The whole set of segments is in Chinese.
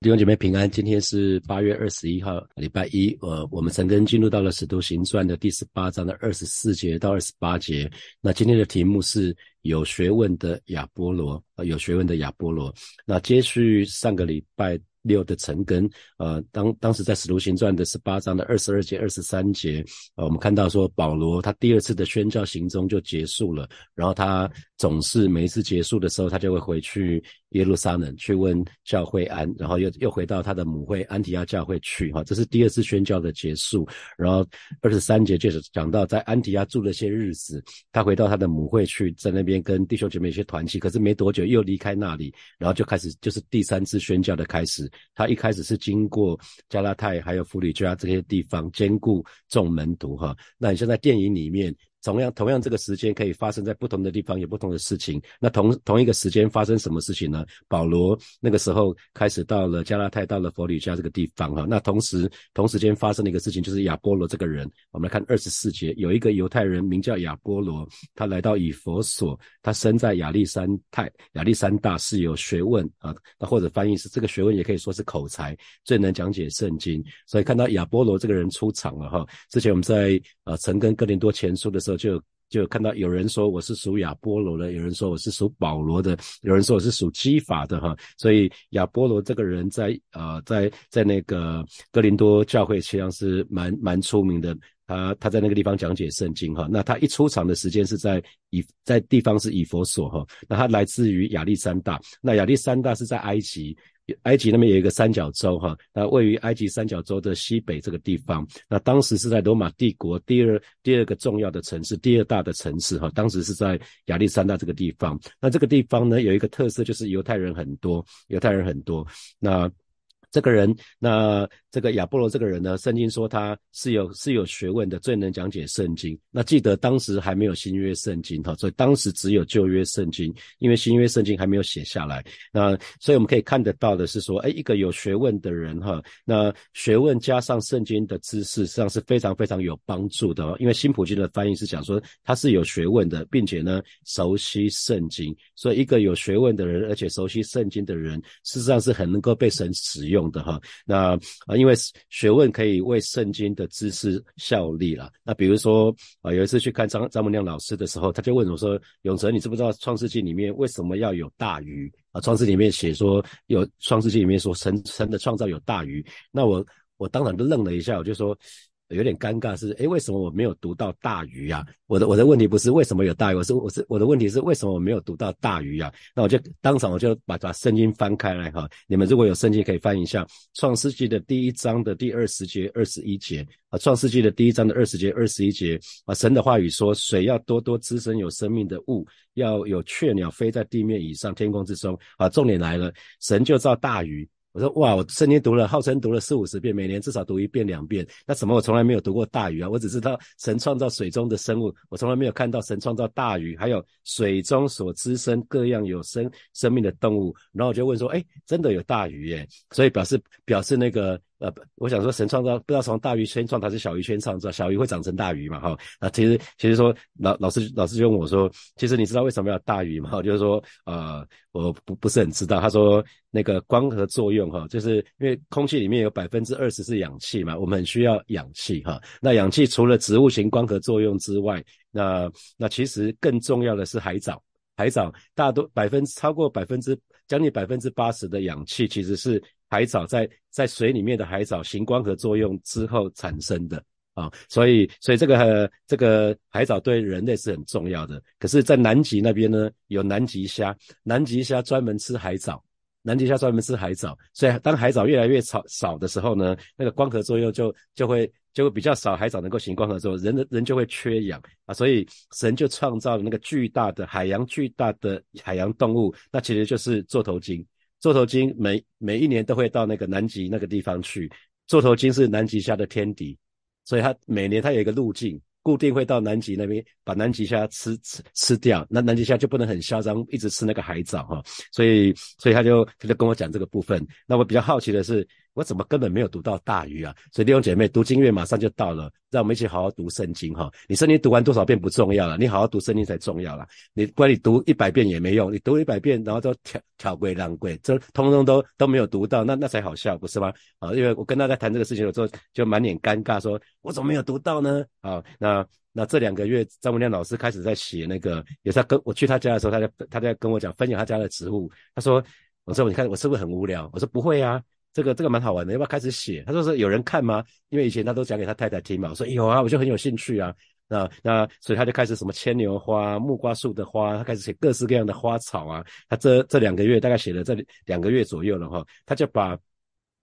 弟兄姐妹平安，今天是八月二十一号，礼拜一。呃，我们陈根进入到了《使徒行传》的第十八章的二十四节到二十八节。那今天的题目是有学问的亚波罗，呃，有学问的亚波罗。那接续上个礼拜。六的陈根，呃，当当时在使徒行传的十八章的二十二节、二十三节，呃，我们看到说保罗他第二次的宣教行踪就结束了，然后他总是每一次结束的时候，他就会回去耶路撒冷去问教会安，然后又又回到他的母会安提亚教会去，哈，这是第二次宣教的结束。然后二十三节就是讲到在安提亚住了些日子，他回到他的母会去，在那边跟弟兄姐妹一些团契，可是没多久又离开那里，然后就开始就是第三次宣教的开始。他一开始是经过加拉太还有弗里加这些地方兼顾众门徒哈，那你像在电影里面。同样，同样这个时间可以发生在不同的地方，有不同的事情。那同同一个时间发生什么事情呢？保罗那个时候开始到了加拉太，到了佛里加这个地方哈。那同时同时间发生的一个事情就是亚波罗这个人。我们来看二十四节，有一个犹太人名叫亚波罗，他来到以佛所，他生在亚历山泰，亚历山大是有学问啊。那或者翻译是这个学问也可以说是口才，最能讲解圣经。所以看到亚波罗这个人出场了哈。之前我们在呃曾跟哥林多前书的时。就就看到有人说我是属亚波罗的，有人说我是属保罗的，有人说我是属基法的哈。所以亚波罗这个人在呃在在那个哥林多教会实际上是蛮蛮出名的。他他在那个地方讲解圣经哈。那他一出场的时间是在以在地方是以佛所哈。那他来自于亚历山大，那亚历山大是在埃及。埃及那边有一个三角洲，哈，那位于埃及三角洲的西北这个地方，那当时是在罗马帝国第二第二个重要的城市，第二大的城市，哈，当时是在亚历山大这个地方。那这个地方呢，有一个特色就是犹太人很多，犹太人很多。那这个人，那这个亚波罗这个人呢？圣经说他是有是有学问的，最能讲解圣经。那记得当时还没有新约圣经哈，所以当时只有旧约圣经，因为新约圣经还没有写下来。那所以我们可以看得到的是说，哎，一个有学问的人哈，那学问加上圣经的知识，实际上是非常非常有帮助的。因为新普京的翻译是讲说他是有学问的，并且呢熟悉圣经。所以一个有学问的人，而且熟悉圣经的人，事实上是很能够被神使用。用的哈，那啊，因为学问可以为圣经的知识效力了。那比如说啊，有一次去看张张文亮老师的时候，他就问我说：“永哲，你知不知道创世纪里面为什么要有大鱼啊？创世里面写说有创世纪里面说神神的创造有大鱼。”那我我当场就愣了一下，我就说。有点尴尬是，诶，为什么我没有读到大鱼啊？我的我的问题不是为什么有大鱼，我是我是我的问题是为什么我没有读到大鱼啊？那我就当场我就把把圣经翻开来哈，你们如果有圣经可以翻一下《创世纪》的第一章的第二十节、二十一节啊，《创世纪》的第一章的二十节、二十一节啊，神的话语说，水要多多滋生有生命的物，要有雀鸟飞在地面以上、天空之中啊。重点来了，神就造大鱼。我说哇，我圣经读了，号称读了四五十遍，每年至少读一遍两遍。那什么，我从来没有读过大鱼啊，我只知道神创造水中的生物，我从来没有看到神创造大鱼，还有水中所滋生各样有生生命的动物。然后我就问说，哎，真的有大鱼耶？所以表示表示那个。呃，我想说，神创造不知道从大鱼先创，还是小鱼先创造，小鱼会长成大鱼嘛？哈，那其实其实说老老师老师就问我说，其实你知道为什么要大鱼吗？就是说，呃，我不不是很知道。他说那个光合作用哈，就是因为空气里面有百分之二十是氧气嘛，我们很需要氧气哈。那氧气除了植物型光合作用之外，那那其实更重要的是海藻，海藻大多百分超过百分之将近百分之八十的氧气其实是。海藻在在水里面的海藻行光合作用之后产生的啊，所以所以这个这个海藻对人类是很重要的。可是，在南极那边呢，有南极虾，南极虾专门吃海藻，南极虾专门吃海藻。所以，当海藻越来越少少的时候呢，那个光合作用就就会就会比较少，海藻能够行光合作用，人的人就会缺氧啊。所以，神就创造了那个巨大的海洋，巨大的海洋动物，那其实就是座头鲸。座头鲸每每一年都会到那个南极那个地方去。座头鲸是南极虾的天敌，所以它每年它有一个路径，固定会到南极那边把南极虾吃吃吃掉。那南极虾就不能很嚣张，一直吃那个海藻哈。所以所以他就他就跟我讲这个部分。那我比较好奇的是。我怎么根本没有读到大鱼啊？所以弟兄姐妹，读经月马上就到了，让我们一起好好读圣经哈。你圣经读完多少遍不重要了，你好好读圣经才重要了。你管你读一百遍也没用，你读一百遍然后都挑挑贵浪贵，这通通都都没有读到，那那才好笑不是吗？啊，因为我跟大家谈这个事情的时候，就满脸尴尬，说我怎么没有读到呢？啊，那那这两个月，张文亮老师开始在写那个，也是跟我去他家的时候，他在他在跟我讲分享他家的植物，他说，我说你看我是不是很无聊？我说不会啊。这个这个蛮好玩的，要不要开始写？他说是有人看吗？因为以前他都讲给他太太听嘛。我说有啊，我就很有兴趣啊。那那所以他就开始什么牵牛花、木瓜树的花，他开始写各式各样的花草啊。他这这两个月大概写了这两个月左右了哈，他就把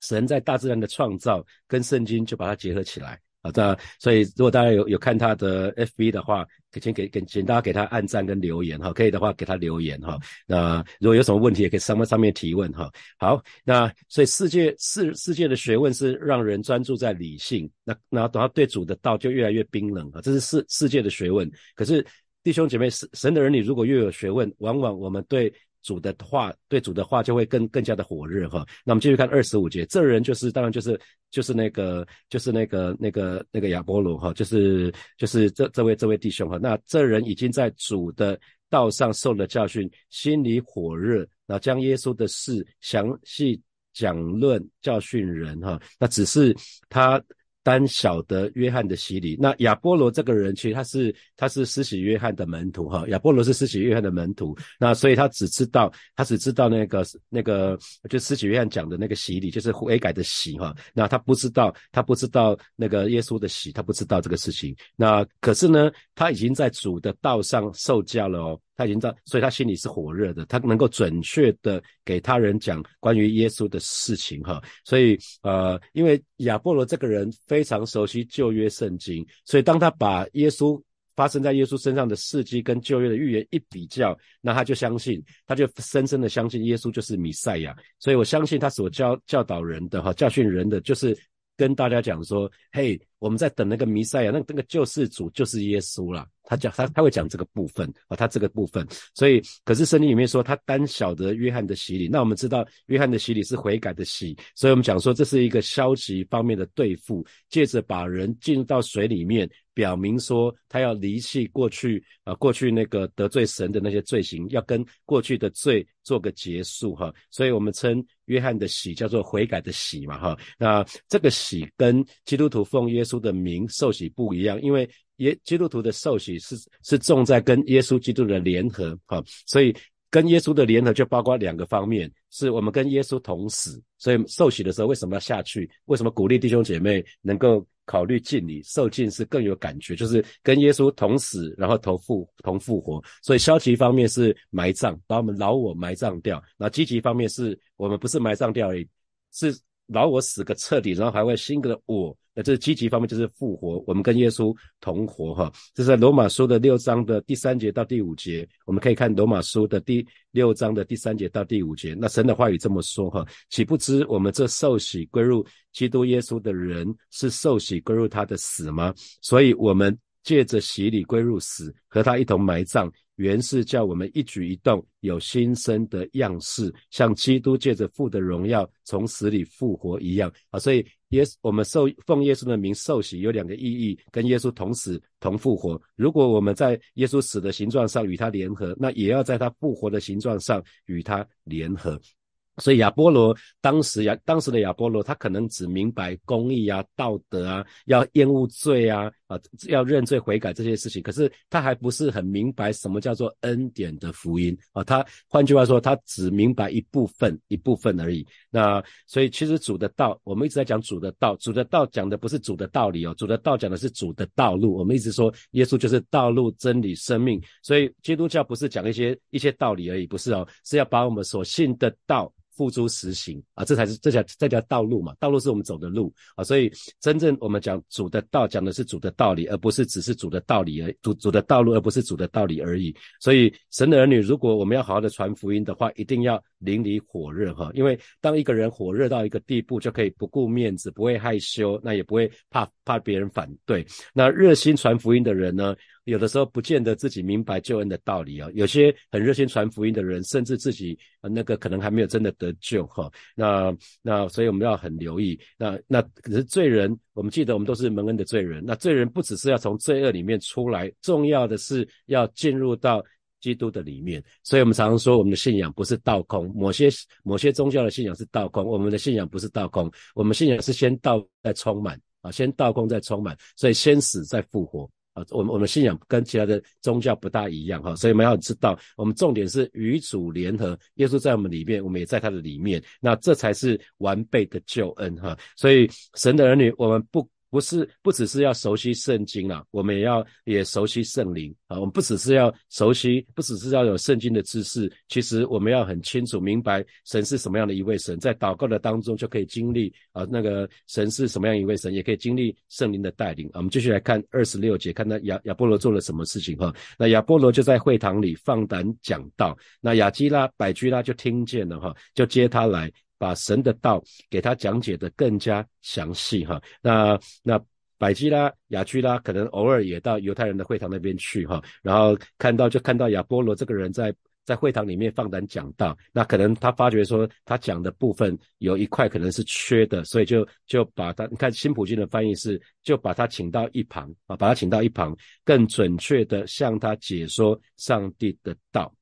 神在大自然的创造跟圣经就把它结合起来。好的，所以如果大家有有看他的 FB 的话，请给给请大家给他按赞跟留言哈，可以的话给他留言哈。那如果有什么问题，也可以上上面提问哈。好，那所以世界世世界的学问是让人专注在理性，那那等到对主的道就越来越冰冷啊，这是世世界的学问。可是弟兄姐妹，神神的儿女如果越有学问，往往我们对。主的话，对主的话就会更更加的火热哈。那我们继续看二十五节，这人就是当然就是就是那个就是那个那个那个亚波罗哈，就是就是这这位这位弟兄哈。那这人已经在主的道上受了教训，心里火热，然后将耶稣的事详细讲论教训人哈。那只是他。单晓得约翰的洗礼，那亚波罗这个人其实他是他是施洗约翰的门徒哈，亚波罗是施洗约翰的门徒，那所以他只知道他只知道那个那个就施洗约翰讲的那个洗礼，就是悔改的洗哈，那他不知道他不知道那个耶稣的洗，他不知道这个事情，那可是呢，他已经在主的道上受教了哦。他已经知道，所以他心里是火热的，他能够准确的给他人讲关于耶稣的事情哈。所以呃，因为亚波罗这个人非常熟悉旧约圣经，所以当他把耶稣发生在耶稣身上的事迹跟旧约的预言一比较，那他就相信，他就深深的相信耶稣就是弥赛亚。所以我相信他所教教导人的哈，教训人的就是跟大家讲说，嘿，我们在等那个弥赛亚，那那个救世主就是耶稣了。他讲他他会讲这个部分啊，他这个部分，所以可是圣经里面说他单晓得约翰的洗礼，那我们知道约翰的洗礼是悔改的洗，所以我们讲说这是一个消极方面的对付，借着把人进入到水里面，表明说他要离弃过去啊过去那个得罪神的那些罪行，要跟过去的罪做个结束哈，所以我们称约翰的喜叫做悔改的喜嘛哈，那这个喜跟基督徒奉耶稣的名受洗不一样，因为。耶基督徒的受洗是是重在跟耶稣基督的联合，哈，所以跟耶稣的联合就包括两个方面，是我们跟耶稣同死，所以受洗的时候为什么要下去？为什么鼓励弟兄姐妹能够考虑敬礼？受敬是更有感觉，就是跟耶稣同死，然后同复同复活。所以消极方面是埋葬，把我们老我埋葬掉；那积极方面是我们不是埋葬掉而已，是老我死个彻底，然后还会新的我。那这是积极方面，就是复活，我们跟耶稣同活哈。这是在罗马书的六章的第三节到第五节，我们可以看罗马书的第六章的第三节到第五节。那神的话语这么说哈，岂不知我们这受洗归入基督耶稣的人，是受洗归入他的死吗？所以我们借着洗礼归入死，和他一同埋葬。原是叫我们一举一动有新生的样式，像基督借着父的荣耀从死里复活一样啊！所以耶稣我们受奉耶稣的名受洗有两个意义，跟耶稣同死同复活。如果我们在耶稣死的形状上与他联合，那也要在他复活的形状上与他联合。所以亚波罗当时亚当时的亚波罗，他可能只明白公义啊、道德啊，要厌恶罪啊，啊，要认罪悔改这些事情。可是他还不是很明白什么叫做恩典的福音啊。他换句话说，他只明白一部分一部分而已。那所以其实主的道，我们一直在讲主的道，主的道讲的不是主的道理哦，主的道讲的是主的道路。我们一直说耶稣就是道路、真理、生命。所以基督教不是讲一些一些道理而已，不是哦，是要把我们所信的道。付诸实行啊，这才是这条这条道路嘛。道路是我们走的路啊，所以真正我们讲主的道，讲的是主的道理，而不是只是主的道理而主主的道路，而不是主的道理而已。所以神的儿女，如果我们要好好的传福音的话，一定要淋漓火热哈。因为当一个人火热到一个地步，就可以不顾面子，不会害羞，那也不会怕怕别人反对。那热心传福音的人呢？有的时候不见得自己明白救恩的道理啊。有些很热心传福音的人，甚至自己那个可能还没有真的得救哈。那那所以我们要很留意。那那可是罪人，我们记得我们都是蒙恩的罪人。那罪人不只是要从罪恶里面出来，重要的是要进入到。基督的里面，所以我们常常说，我们的信仰不是倒空。某些某些宗教的信仰是倒空，我们的信仰不是倒空，我们信仰是先倒再充满啊，先倒空再充满，所以先死再复活啊。我们我们信仰跟其他的宗教不大一样哈，所以我们要知道，我们重点是与主联合，耶稣在我们里面，我们也在他的里面，那这才是完备的救恩哈。所以神的儿女，我们不。不是不只是要熟悉圣经了，我们也要也熟悉圣灵啊。我们不只是要熟悉，不只是要有圣经的知识，其实我们要很清楚明白神是什么样的一位神，在祷告的当中就可以经历啊，那个神是什么样一位神，也可以经历圣灵的带领。我们继续来看二十六节，看到亚亚波罗做了什么事情哈？那亚波罗就在会堂里放胆讲道，那亚基拉、百居拉就听见了哈，就接他来。把神的道给他讲解的更加详细哈，那那百基拉、雅居拉可能偶尔也到犹太人的会堂那边去哈，然后看到就看到亚波罗这个人在在会堂里面放胆讲道，那可能他发觉说他讲的部分有一块可能是缺的，所以就就把他你看新普京的翻译是就把他请到一旁啊，把他请到一旁，更准确的向他解说上帝的道。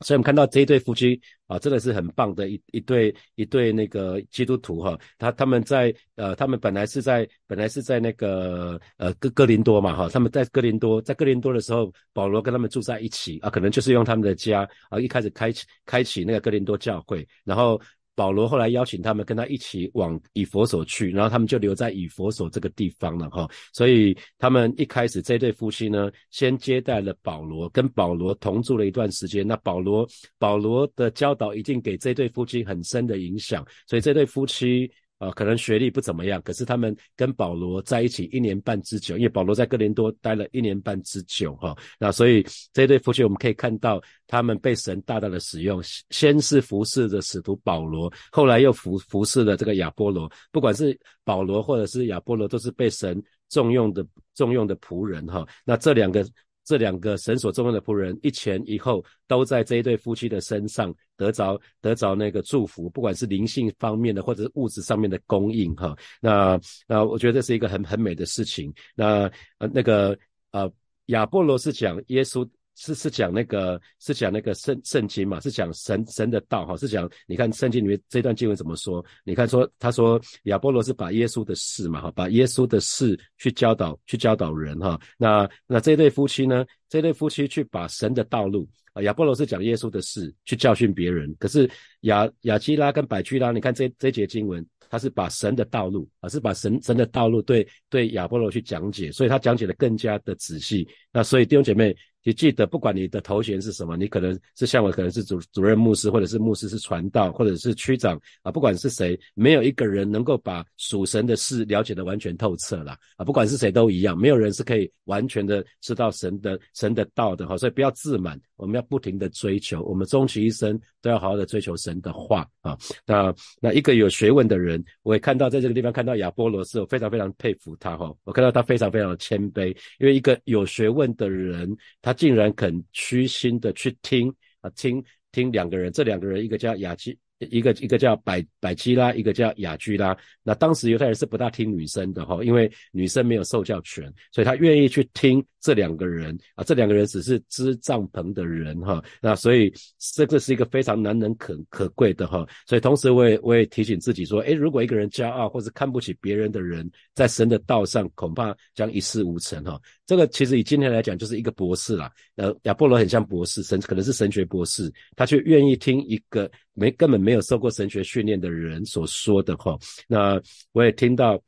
所以我们看到这一对夫妻啊，真的是很棒的一一对一对那个基督徒哈。他他们在呃，他们本来是在本来是在那个呃哥哥林多嘛哈。他们在哥林多，在哥林多的时候，保罗跟他们住在一起啊，可能就是用他们的家啊，一开始开启开启那个哥林多教会，然后。保罗后来邀请他们跟他一起往以佛所去，然后他们就留在以佛所这个地方了哈。所以他们一开始这对夫妻呢，先接待了保罗，跟保罗同住了一段时间。那保罗保罗的教导一定给这对夫妻很深的影响，所以这对夫妻。啊，可能学历不怎么样，可是他们跟保罗在一起一年半之久，因为保罗在哥林多待了一年半之久，哈，那所以这对夫妻我们可以看到，他们被神大大的使用，先是服侍的使徒保罗，后来又服服侍了这个亚波罗，不管是保罗或者是亚波罗，都是被神重用的重用的仆人，哈，那这两个。这两个神所重用的仆人，一前一后，都在这一对夫妻的身上得着得着那个祝福，不管是灵性方面的，或者是物质上面的供应，哈。那那我觉得这是一个很很美的事情。那呃那个呃亚波罗是讲耶稣。是是讲那个是讲那个圣圣经嘛，是讲神神的道哈，是讲你看圣经里面这段经文怎么说？你看说他说亚波罗是把耶稣的事嘛哈，把耶稣的事去教导去教导人哈。那那这对夫妻呢？这对夫妻去把神的道路啊，亚波罗是讲耶稣的事去教训别人，可是亚亚基拉跟百基拉，你看这这节经文，他是把神的道路啊，是把神神的道路对对亚波罗去讲解，所以他讲解的更加的仔细。那所以弟兄姐妹。你记得，不管你的头衔是什么，你可能是像我，可能是主主任牧师，或者是牧师是传道，或者是区长啊，不管是谁，没有一个人能够把属神的事了解的完全透彻了啊，不管是谁都一样，没有人是可以完全的知道神的神的道的哈，所以不要自满，我们要不停的追求，我们终其一生都要好好的追求神的话啊。那那一个有学问的人，我也看到在这个地方看到亚波罗斯我非常非常佩服他哈，我看到他非常非常的谦卑，因为一个有学问的人，他。竟然肯虚心的去听啊，听听两个人，这两个人一个叫雅基。一个一个叫百百基拉，一个叫雅居拉。那当时犹太人是不大听女生的哈，因为女生没有受教权，所以他愿意去听这两个人啊。这两个人只是支帐篷的人哈。那所以这个是一个非常难能可可贵的哈。所以同时我也我也提醒自己说，诶，如果一个人骄傲或者看不起别人的人，在神的道上恐怕将一事无成哈。这个其实以今天来讲就是一个博士啦。呃，亚波罗很像博士，神可能是神学博士，他却愿意听一个。没根本没有受过神学训练的人所说的哈，那我也听到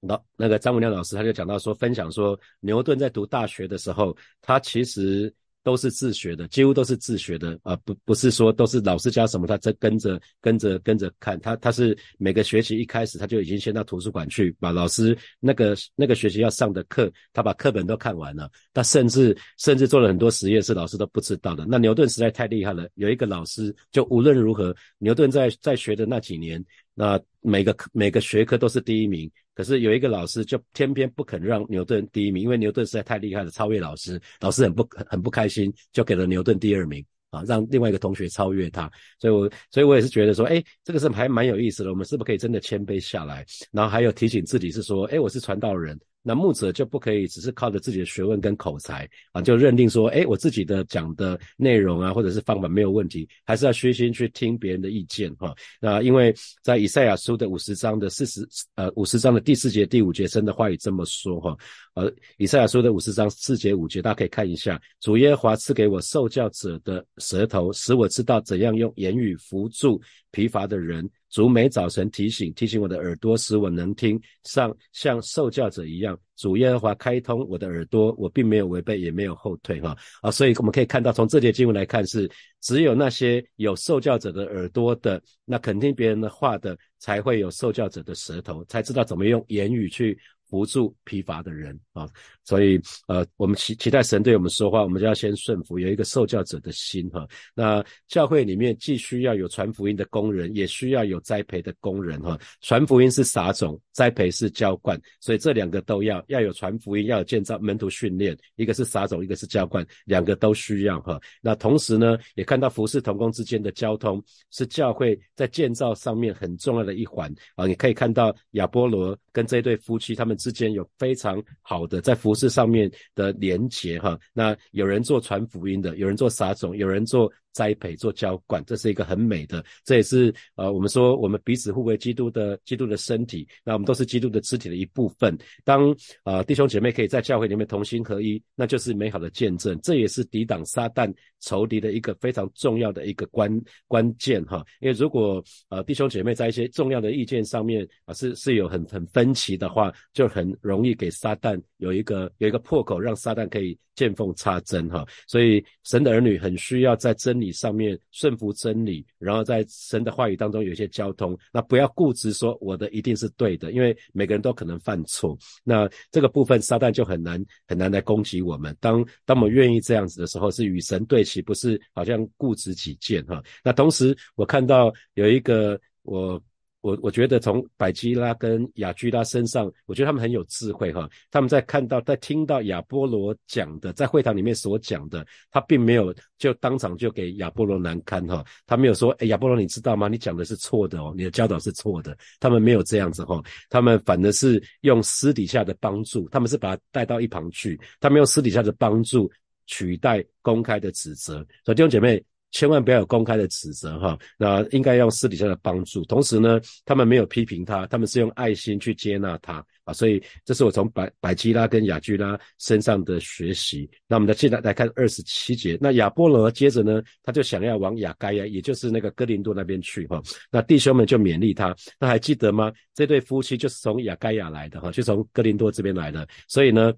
老那个张文亮老师他就讲到说分享说牛顿在读大学的时候，他其实。都是自学的，几乎都是自学的啊，不不是说都是老师教什么，他在跟着跟着跟着看，他他是每个学期一开始他就已经先到图书馆去把老师那个那个学期要上的课，他把课本都看完了，他甚至甚至做了很多实验是老师都不知道的。那牛顿实在太厉害了，有一个老师就无论如何，牛顿在在学的那几年，那每个每个学科都是第一名。可是有一个老师就偏偏不肯让牛顿第一名，因为牛顿实在太厉害了，超越老师，老师很不很不开心，就给了牛顿第二名啊，让另外一个同学超越他。所以，我所以我也是觉得说，哎，这个是还蛮有意思的。我们是不是可以真的谦卑下来？然后还有提醒自己是说，哎，我是传道人。那牧者就不可以只是靠着自己的学问跟口才啊，就认定说，哎，我自己的讲的内容啊，或者是方法没有问题，还是要虚心去听别人的意见哈。那因为在以赛亚书的五十章的四十呃五十章的第四节第五节，神的话语这么说哈。呃，以赛亚书的五十章四节五节，大家可以看一下。主耶华赐给我受教者的舌头，使我知道怎样用言语扶助疲乏的人。主每早晨提醒提醒我的耳朵，使我能听，像像受教者一样。主耶和华开通我的耳朵，我并没有违背，也没有后退，哈啊！所以我们可以看到，从这节经文来看，是只有那些有受教者的耳朵的，那肯定别人的话的，才会有受教者的舌头，才知道怎么用言语去。扶助疲乏的人啊，所以呃，我们期期待神对我们说话，我们就要先顺服，有一个受教者的心哈。那教会里面既需要有传福音的工人，也需要有栽培的工人哈。传福音是撒种，栽培是浇灌，所以这两个都要要有传福音，要有建造门徒训练，一个是撒种，一个是浇灌，两个都需要哈。那同时呢，也看到服侍同工之间的交通是教会在建造上面很重要的一环啊。你可以看到亚波罗跟这对夫妻他们。之间有非常好的在服饰上面的连结哈，那有人做传福音的，有人做撒种，有人做。栽培做浇灌，这是一个很美的，这也是呃，我们说我们彼此互为基督的基督的身体，那我们都是基督的肢体的一部分。当呃弟兄姐妹可以在教会里面同心合一，那就是美好的见证。这也是抵挡撒旦仇敌的一个非常重要的一个关关键哈。因为如果呃弟兄姐妹在一些重要的意见上面啊是是有很很分歧的话，就很容易给撒旦有一个有一个破口，让撒旦可以见缝插针哈。所以神的儿女很需要在真理。上面顺服真理，然后在神的话语当中有一些交通，那不要固执说我的一定是对的，因为每个人都可能犯错。那这个部分撒旦就很难很难来攻击我们。当当我们愿意这样子的时候，是与神对齐，不是好像固执己见哈。那同时我看到有一个我。我我觉得从百基拉跟雅居拉身上，我觉得他们很有智慧哈。他们在看到、在听到亚波罗讲的，在会堂里面所讲的，他并没有就当场就给亚波罗难堪哈。他没有说，哎，亚波罗，你知道吗？你讲的是错的哦，你的教导是错的。他们没有这样子哈，他们反而是用私底下的帮助，他们是把他带到一旁去，他们用私底下的帮助取代公开的指责。所以弟兄姐妹。千万不要有公开的指责哈，那应该用私底下的帮助。同时呢，他们没有批评他，他们是用爱心去接纳他啊。所以这是我从百百基拉跟雅居拉身上的学习。那我们再接着来看二十七节。那亚波罗接着呢，他就想要往雅盖亚，也就是那个哥林多那边去哈。那弟兄们就勉励他。那还记得吗？这对夫妻就是从雅盖亚来的哈，就从哥林多这边来的。所以呢。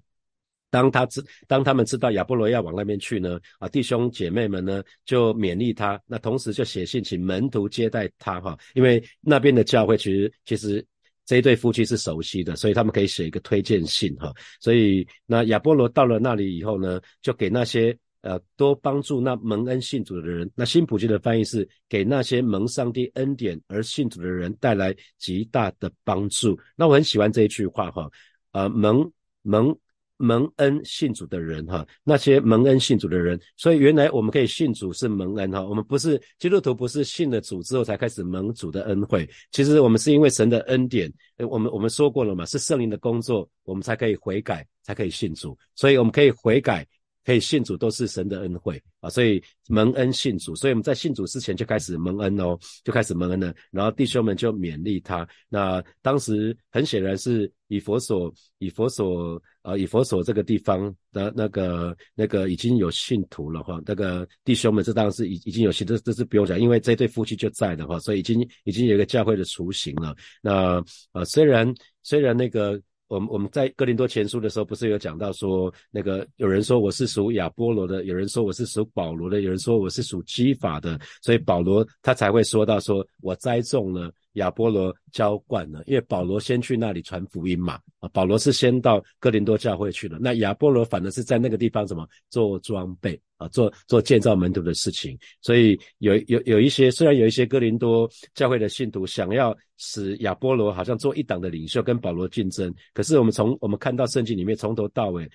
当他知，当他们知道亚波罗要往那边去呢，啊，弟兄姐妹们呢就勉励他，那同时就写信请门徒接待他哈，因为那边的教会其实其实这一对夫妻是熟悉的，所以他们可以写一个推荐信哈。所以那亚波罗到了那里以后呢，就给那些呃多帮助那蒙恩信主的人，那新普京的翻译是给那些蒙上帝恩典而信主的人带来极大的帮助。那我很喜欢这一句话哈，呃蒙蒙。蒙恩信主的人哈，那些蒙恩信主的人，所以原来我们可以信主是蒙恩哈，我们不是基督徒，不是信了主之后才开始蒙主的恩惠，其实我们是因为神的恩典，我们我们说过了嘛，是圣灵的工作，我们才可以悔改，才可以信主，所以我们可以悔改。可以信主都是神的恩惠啊，所以蒙恩信主，所以我们在信主之前就开始蒙恩哦，就开始蒙恩了。然后弟兄们就勉励他。那当时很显然是以佛所、以佛所、呃，以佛所这个地方的那个、那个已经有信徒了哈。那个弟兄们这当然是已已经有信，这这是不用讲，因为这对夫妻就在的话，所以已经已经有一个教会的雏形了。那呃，虽然虽然那个。我们我们在哥林多前书的时候，不是有讲到说，那个有人说我是属亚波罗的，有人说我是属保罗的，有人说我是属基法的，所以保罗他才会说到说，我栽种了。亚波罗浇灌呢？因为保罗先去那里传福音嘛，啊，保罗是先到哥林多教会去了，那亚波罗反而是在那个地方怎么做装备啊，做做建造门徒的事情。所以有有有一些，虽然有一些哥林多教会的信徒想要使亚波罗好像做一党的领袖，跟保罗竞争，可是我们从我们看到圣经里面从头到尾。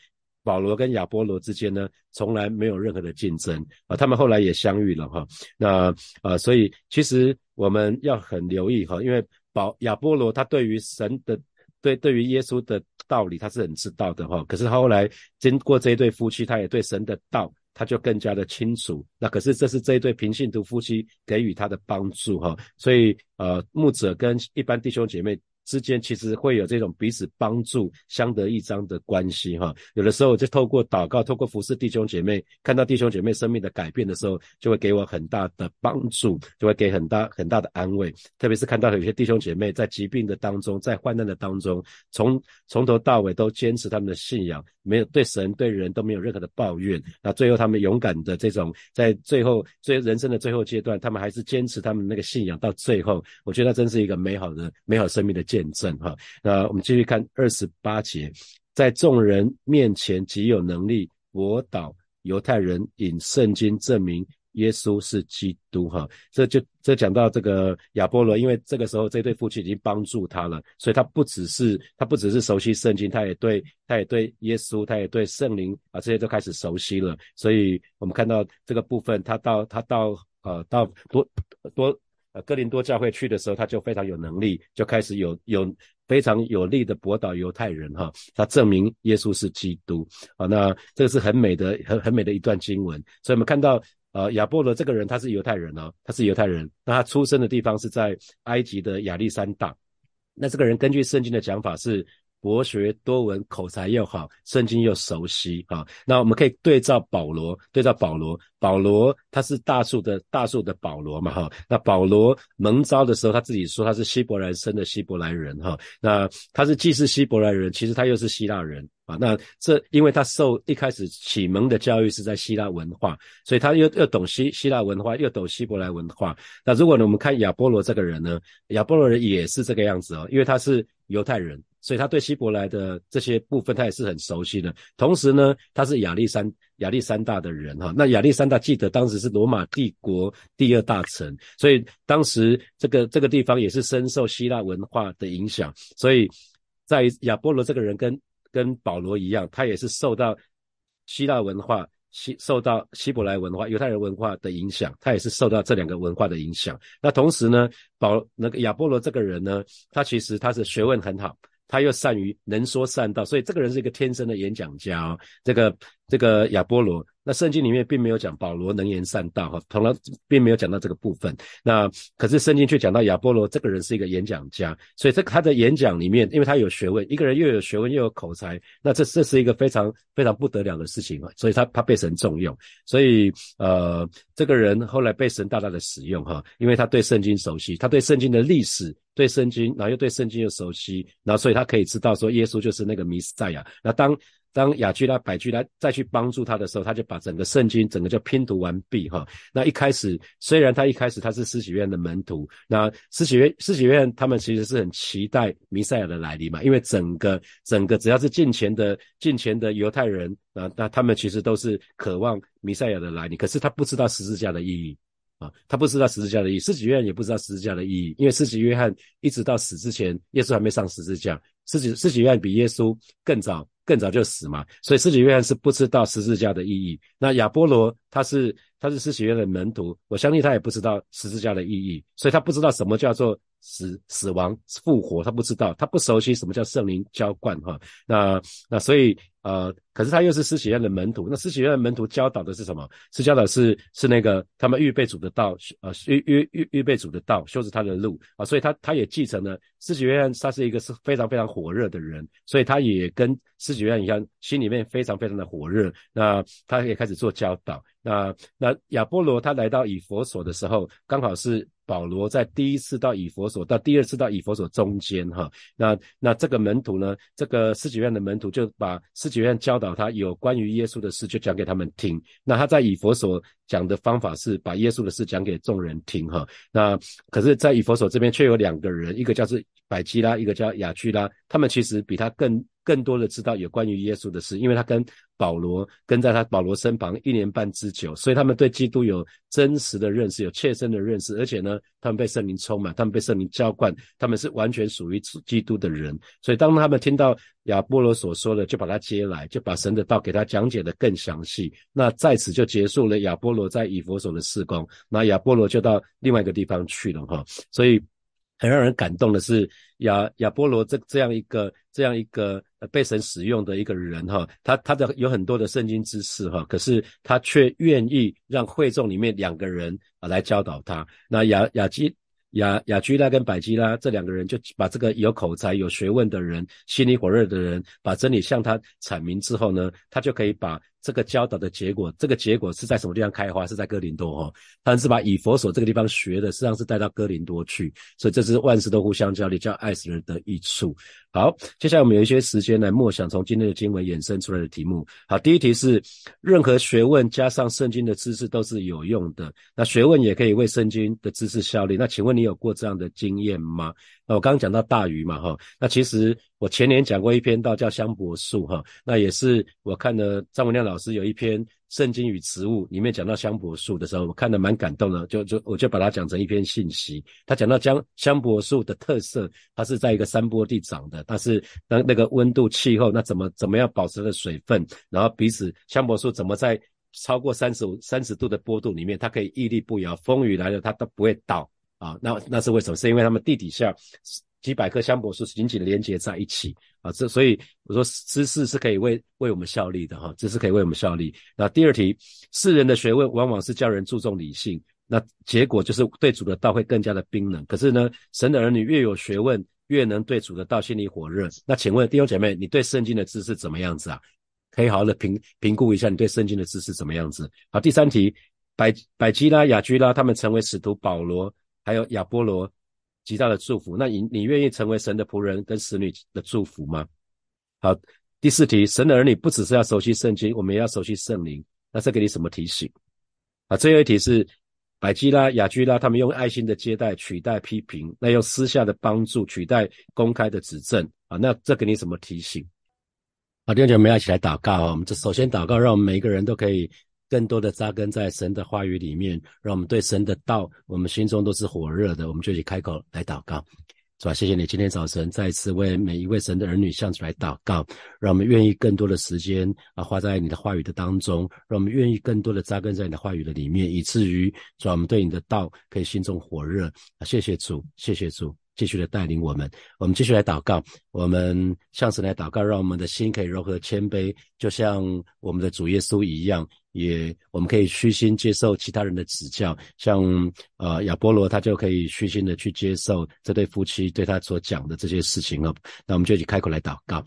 保罗跟亚波罗之间呢，从来没有任何的竞争啊，他们后来也相遇了哈。那啊，所以其实我们要很留意哈，因为保亚波罗他对于神的对对于耶稣的道理他是很知道的哈。可是后来经过这一对夫妻，他也对神的道他就更加的清楚。那可是这是这一对平信徒夫妻给予他的帮助哈。所以呃，牧者跟一般弟兄姐妹。之间其实会有这种彼此帮助、相得益彰的关系哈。有的时候就透过祷告、透过服侍弟兄姐妹，看到弟兄姐妹生命的改变的时候，就会给我很大的帮助，就会给很大很大的安慰。特别是看到有些弟兄姐妹在疾病的当中、在患难的当中，从从头到尾都坚持他们的信仰，没有对神对人都没有任何的抱怨。那最后他们勇敢的这种，在最后最人生的最后阶段，他们还是坚持他们那个信仰到最后。我觉得真是一个美好的、美好生命的。见证哈，那我们继续看二十八节，在众人面前极有能力驳倒犹太人，引圣经证明耶稣是基督哈。这就这讲到这个亚波罗，因为这个时候这对夫妻已经帮助他了，所以他不只是他不只是熟悉圣经，他也对他也对耶稣，他也对圣灵啊这些都开始熟悉了。所以我们看到这个部分，他到他到呃到多多。呃，哥林多教会去的时候，他就非常有能力，就开始有有非常有力的驳倒犹太人哈，他证明耶稣是基督啊。那这个是很美的、很很美的一段经文。所以我们看到，呃，亚波罗这个人他是犹太人哦，他是犹太人，那他出生的地方是在埃及的亚历山大。那这个人根据圣经的讲法是。博学多闻，口才又好，圣经又熟悉啊。那我们可以对照保罗，对照保罗，保罗他是大数的大数的保罗嘛哈。那保罗蒙召的时候，他自己说他是希伯来生的希伯来人哈。那他是既是希伯来人，其实他又是希腊人啊。那这因为他受一开始启蒙的教育是在希腊文化，所以他又又懂希希腊文化，又懂希伯来文化。那如果呢，我们看亚波罗这个人呢，亚波罗人也是这个样子哦，因为他是犹太人。所以他对希伯来的这些部分，他也是很熟悉的。同时呢，他是亚历山亚历山大的人哈。那亚历山大记得当时是罗马帝国第二大城，所以当时这个这个地方也是深受希腊文化的影响。所以在亚波罗这个人跟跟保罗一样，他也是受到希腊文化。希受到希伯来文化、犹太人文化的影响，他也是受到这两个文化的影响。那同时呢，保那个亚波罗这个人呢，他其实他是学问很好。他又善于能说善道，所以这个人是一个天生的演讲家。这个这个亚波罗，那圣经里面并没有讲保罗能言善道哈，从来并没有讲到这个部分。那可是圣经却讲到亚波罗这个人是一个演讲家，所以这他的演讲里面，因为他有学问，一个人又有学问又有口才，那这这是一个非常非常不得了的事情啊。所以他他被神重用，所以呃，这个人后来被神大大的使用哈，因为他对圣经熟悉，他对圣经的历史。对圣经，然后又对圣经又熟悉，然后所以他可以知道说耶稣就是那个弥赛亚。那当当雅居拉、百居拉再去帮助他的时候，他就把整个圣经整个就拼读完毕哈。那一开始虽然他一开始他是施洗约的门徒，那施洗约施洗约他们其实是很期待弥赛亚的来临嘛，因为整个整个只要是近前的近前的犹太人啊，那他们其实都是渴望弥赛亚的来临，可是他不知道十字架的意义。啊，他不知道十字架的意义，四己约翰也不知道十字架的意义，因为四己约翰一直到死之前，耶稣还没上十字架，四己四己约翰比耶稣更早更早就死嘛，所以四己约翰是不知道十字架的意义。那亚波罗他是他是四己约翰的门徒，我相信他也不知道十字架的意义，所以他不知道什么叫做死死亡复活，他不知道，他不熟悉什么叫圣灵浇灌哈。那那所以。呃，可是他又是施洗约的门徒，那施洗约的门徒教导的是什么？是教导是是那个他们预备主的道，呃，预预预预备主的道，修直他的路啊，所以他他也继承了施洗约他是一个是非常非常火热的人，所以他也跟施洗约一样，心里面非常非常的火热，那他也开始做教导。那那亚波罗他来到以佛所的时候，刚好是保罗在第一次到以佛所到第二次到以佛所中间哈。那那这个门徒呢，这个司祭院的门徒就把司祭院教导他有关于耶稣的事，就讲给他们听。那他在以佛所讲的方法是把耶稣的事讲给众人听哈。那可是，在以佛所这边却有两个人，一个叫是百基拉，一个叫雅居拉，他们其实比他更。更多的知道有关于耶稣的事，因为他跟保罗跟在他保罗身旁一年半之久，所以他们对基督有真实的认识，有切身的认识，而且呢，他们被圣灵充满，他们被圣灵浇灌，他们是完全属于基督的人。所以当他们听到亚波罗所说的，就把他接来，就把神的道给他讲解的更详细。那在此就结束了亚波罗在以佛所的事工。那亚波罗就到另外一个地方去了哈。所以很让人感动的是亚亚波罗这这样一个这样一个。被神使用的一个人哈，他他的有很多的圣经知识哈，可是他却愿意让会众里面两个人啊来教导他。那雅雅基雅雅居拉跟百基拉这两个人就把这个有口才、有学问的人、心里火热的人，把真理向他阐明之后呢，他就可以把。这个教导的结果，这个结果是在什么地方开花？是在哥林多哈，他是把以佛所这个地方学的，实际上是带到哥林多去，所以这是万事都互相交流，叫爱死人的益处。好，接下来我们有一些时间来默想从今天的经文衍生出来的题目。好，第一题是任何学问加上圣经的知识都是有用的，那学问也可以为圣经的知识效力。那请问你有过这样的经验吗？那我刚刚讲到大鱼嘛，哈，那其实我前年讲过一篇道叫香柏树，哈，那也是我看了张文亮老师有一篇《圣经与植物》里面讲到香柏树的时候，我看的蛮感动的，就就我就把它讲成一篇信息。他讲到将香柏树的特色，它是在一个山坡地长的，但是那那个温度气候，那怎么怎么样保持的水分，然后彼此香柏树怎么在超过三十五三十度的坡度里面，它可以屹立不摇，风雨来了它都不会倒。啊，那那是为什么？是因为他们地底下几百棵香柏树紧紧连接在一起啊，这所以我说知识是可以为为我们效力的哈，知识可以为我们效力。那第二题，世人的学问往往是叫人注重理性，那结果就是对主的道会更加的冰冷。可是呢，神的儿女越有学问，越能对主的道心里火热。那请问弟兄姐妹，你对圣经的知识怎么样子啊？可以好好的评评估一下你对圣经的知识怎么样子。好，第三题，百百基拉、雅居拉他们成为使徒保罗。还有亚波罗极大的祝福，那你你愿意成为神的仆人跟使女的祝福吗？好，第四题，神的儿女不只是要熟悉圣经，我们也要熟悉圣灵。那这给你什么提醒？啊，最后一题是百基拉、雅居拉他们用爱心的接待取代批评，那用私下的帮助取代公开的指正啊，那这给你什么提醒？好，弟兄姐妹，一起来祷告啊！我们这首先祷告，让我们每一个人都可以。更多的扎根在神的话语里面，让我们对神的道，我们心中都是火热的。我们就去开口来祷告，是吧？谢谢你今天早晨再次为每一位神的儿女向主来祷告，让我们愿意更多的时间啊花在你的话语的当中，让我们愿意更多的扎根在你的话语的里面，以至于主我们对你的道可以心中火热啊！谢谢主，谢谢主。继续的带领我们，我们继续来祷告，我们向神来祷告，让我们的心可以柔和谦卑，就像我们的主耶稣一样，也我们可以虚心接受其他人的指教，像呃亚波罗他就可以虚心的去接受这对夫妻对他所讲的这些事情哦。那我们就一起开口来祷告。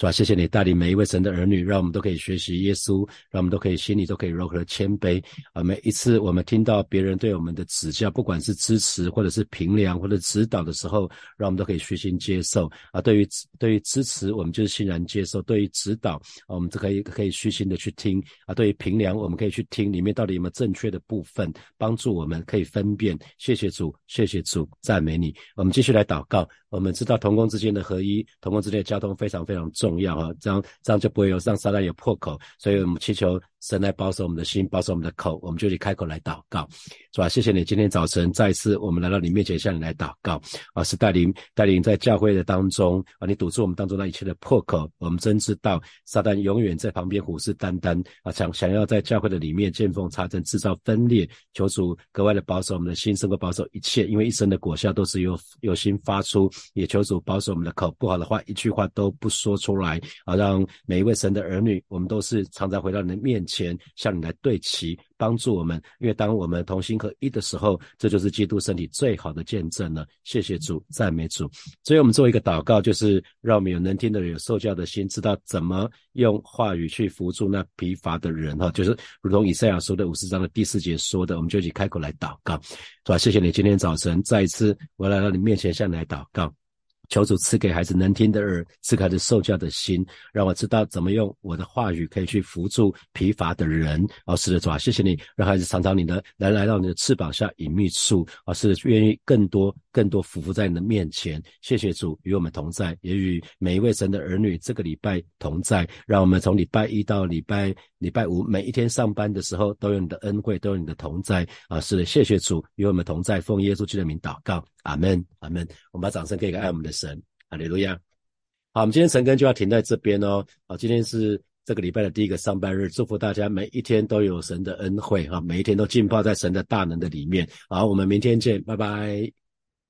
是吧？谢谢你带领每一位神的儿女，让我们都可以学习耶稣，让我们都可以心里都可以柔和谦卑啊！每一次我们听到别人对我们的指教，不管是支持或者是评量或者指导的时候，让我们都可以虚心接受啊！对于对于支持，我们就是欣然接受；对于指导，我们就可以可以虚心的去听啊！对于评量，我们可以去听里面到底有没有正确的部分，帮助我们可以分辨。谢谢主，谢谢主，赞美你！我们继续来祷告。我们知道同工之间的合一，同工之间的交通非常非常重要啊，这样这样就不会有让沙袋有破口，所以我们气球。神来保守我们的心，保守我们的口，我们就去开口来祷告，是吧？谢谢你，今天早晨再次我们来到你面前向你来祷告啊，是带领带领在教会的当中啊，你堵住我们当中那一切的破口。我们真知道撒旦永远在旁边虎视眈眈啊，想想要在教会的里面见缝插针，制造分裂。求主格外的保守我们的心，胜过保守一切，因为一生的果效都是由由心发出。也求主保守我们的口，不好的话一句话都不说出来啊，让每一位神的儿女，我们都是常常回到你的面。前前向你来对齐，帮助我们，因为当我们同心合一的时候，这就是基督身体最好的见证了。谢谢主，赞美主。所以，我们做一个祷告，就是让我们有能听的人，有受教的心，知道怎么用话语去扶助那疲乏的人。哈，就是如同以赛亚书的五十章的第四节说的，我们就一起开口来祷告，是吧？谢谢你今天早晨再一次我来到你面前向你来祷告。求主赐给孩子能听的耳，赐给孩子受教的心，让我知道怎么用我的话语可以去扶助疲乏的人。哦，是的，主啊，谢谢你，让孩子常常你的来来到你的翅膀下隐秘处。啊，是的，愿意更多更多俯伏在你的面前。谢谢主与我们同在，也与每一位神的儿女这个礼拜同在。让我们从礼拜一到礼拜礼拜五每一天上班的时候都有你的恩惠，都有你的同在。啊，是的，谢谢主与我们同在，奉耶稣基督的名祷告，阿门，阿门。我们把掌声给给爱我们的。神，哈利路亚。好，我们今天晨更就要停在这边哦。好，今天是这个礼拜的第一个上班日，祝福大家每一天都有神的恩惠哈，每一天都浸泡在神的大能的里面。好，我们明天见，拜拜。